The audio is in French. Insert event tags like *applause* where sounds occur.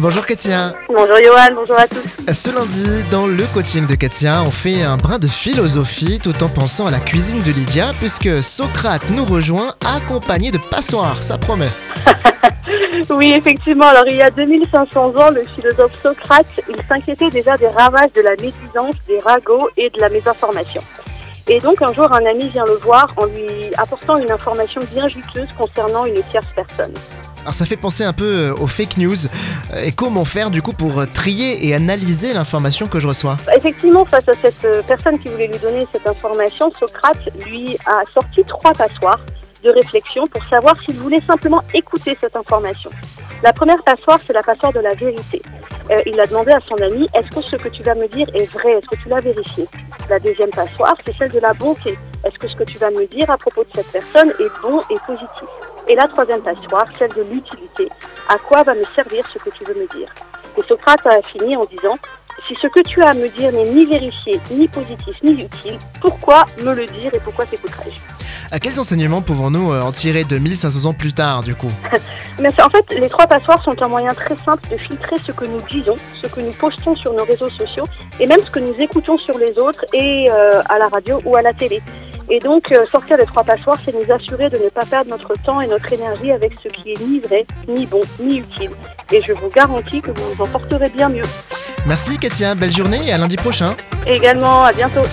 Bonjour Katia. Bonjour Johan, bonjour à tous. Ce lundi, dans le coaching de Katia, on fait un brin de philosophie tout en pensant à la cuisine de Lydia, puisque Socrate nous rejoint accompagné de passoires, ça promet. *laughs* oui, effectivement. Alors, il y a 2500 ans, le philosophe Socrate, il s'inquiétait déjà des ravages de la médisance, des ragots et de la mésinformation. Et donc, un jour, un ami vient le voir en lui apportant une information bien juteuse concernant une tierce personne. Alors ça fait penser un peu euh, aux fake news. Euh, et comment faire du coup pour trier et analyser l'information que je reçois? Effectivement, face à cette euh, personne qui voulait lui donner cette information, Socrate lui a sorti trois passoires de réflexion pour savoir s'il voulait simplement écouter cette information. La première passoire, c'est la passoire de la vérité. il a demandé à son ami, est-ce que ce que tu vas me dire est vrai? Est-ce que tu l'as vérifié? La deuxième passoire, c'est celle de la bonté. Est-ce que ce que tu vas me dire à propos de cette personne est bon et positif? Et la troisième passoire, celle de l'utilité. À quoi va me servir ce que tu veux me dire? Et Socrate a fini en disant si ce que tu as à me dire n'est ni vérifié, ni positif, ni utile, pourquoi me le dire et pourquoi t'écouterais-je? À quels enseignements pouvons-nous euh, en tirer de 1500 ans plus tard, du coup? *laughs* Mais En fait, les trois passoires sont un moyen très simple de filtrer ce que nous disons, ce que nous postons sur nos réseaux sociaux, et même ce que nous écoutons sur les autres et euh, à la radio ou à la télé. Et donc, euh, sortir les trois passoires, c'est nous assurer de ne pas perdre notre temps et notre énergie avec ce qui est ni vrai, ni bon, ni utile. Et je vous garantis que vous vous en porterez bien mieux. Merci Katia, belle journée et à lundi prochain. également, à bientôt.